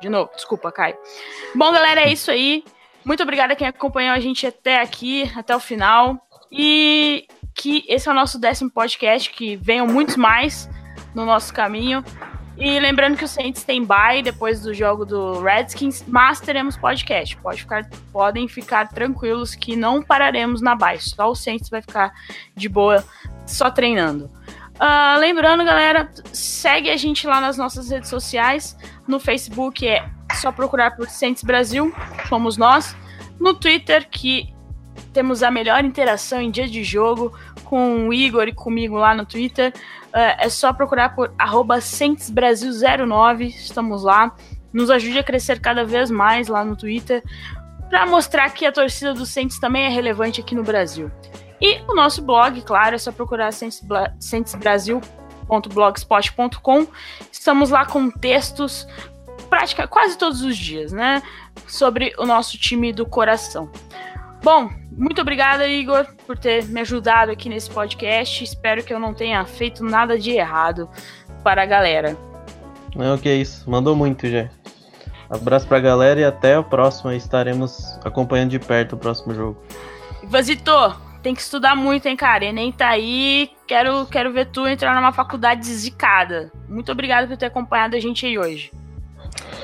De novo, desculpa, Caio. Bom, galera, é isso aí. Muito obrigada a quem acompanhou a gente até aqui, até o final. E que esse é o nosso décimo podcast, que venham muitos mais no nosso caminho. E lembrando que o Saints tem bye depois do jogo do Redskins, mas teremos podcast. Pode ficar, podem ficar tranquilos que não pararemos na bye. Só o Saints vai ficar de boa, só treinando. Uh, lembrando, galera, segue a gente lá nas nossas redes sociais. No Facebook é só procurar por Saints Brasil, somos nós. No Twitter, que temos a melhor interação em dia de jogo com o Igor e comigo lá no Twitter. É, é só procurar por CentesBrasil09, estamos lá. Nos ajude a crescer cada vez mais lá no Twitter, para mostrar que a torcida do Saints também é relevante aqui no Brasil. E o nosso blog, claro, é só procurar centesbrasil.blogspot.com. Estamos lá com textos prática quase todos os dias, né? Sobre o nosso time do coração. Bom, muito obrigada, Igor, por ter me ajudado aqui nesse podcast. Espero que eu não tenha feito nada de errado para a galera. Não, que isso. Mandou muito já. Abraço pra galera e até o próximo. Estaremos acompanhando de perto o próximo jogo. Vazito, tem que estudar muito, hein, cara? Enem tá aí. Quero, quero ver tu entrar numa faculdade zicada. Muito obrigado por ter acompanhado a gente aí hoje.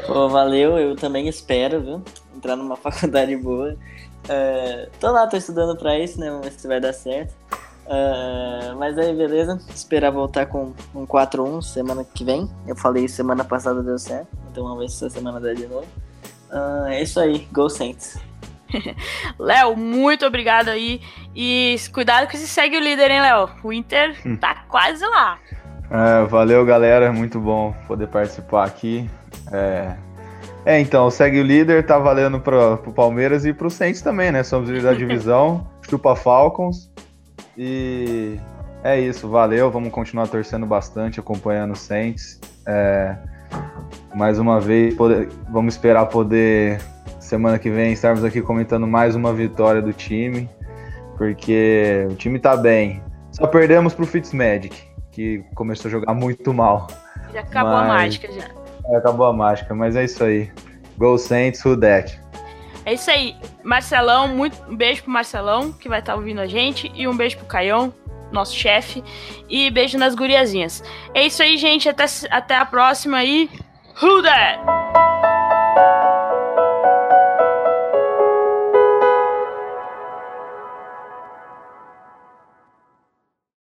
Pô, valeu. Eu também espero, viu? Entrar numa faculdade boa. Uh, tô lá, tô estudando pra isso, né? Vamos ver se vai dar certo. Uh, mas aí, beleza. Esperar voltar com um 4-1 semana que vem. Eu falei semana passada deu certo. Então vamos ver se essa semana dá de novo. Uh, é isso aí. Go Saints. Léo, muito obrigado aí. E cuidado que se segue o líder, hein, Léo? O Inter hum. tá quase lá. É, valeu, galera. Muito bom poder participar aqui. É, é, então, segue o líder, tá valendo pro, pro Palmeiras e pro Saints também, né? Somos líder da divisão, chupa Falcons. E é isso, valeu. Vamos continuar torcendo bastante, acompanhando o Saints. É, mais uma vez, poder, vamos esperar poder, semana que vem, estarmos aqui comentando mais uma vitória do time, porque o time tá bem. Só perdemos pro Fitzmagic, que começou a jogar muito mal. Já acabou Mas... a mágica, já. É, acabou a mágica, mas é isso aí. Go Saints, who that? É isso aí. Marcelão, muito, um beijo pro Marcelão, que vai estar tá ouvindo a gente, e um beijo pro Caião, nosso chefe, e beijo nas guriazinhas. É isso aí, gente. Até, até a próxima e. Who that?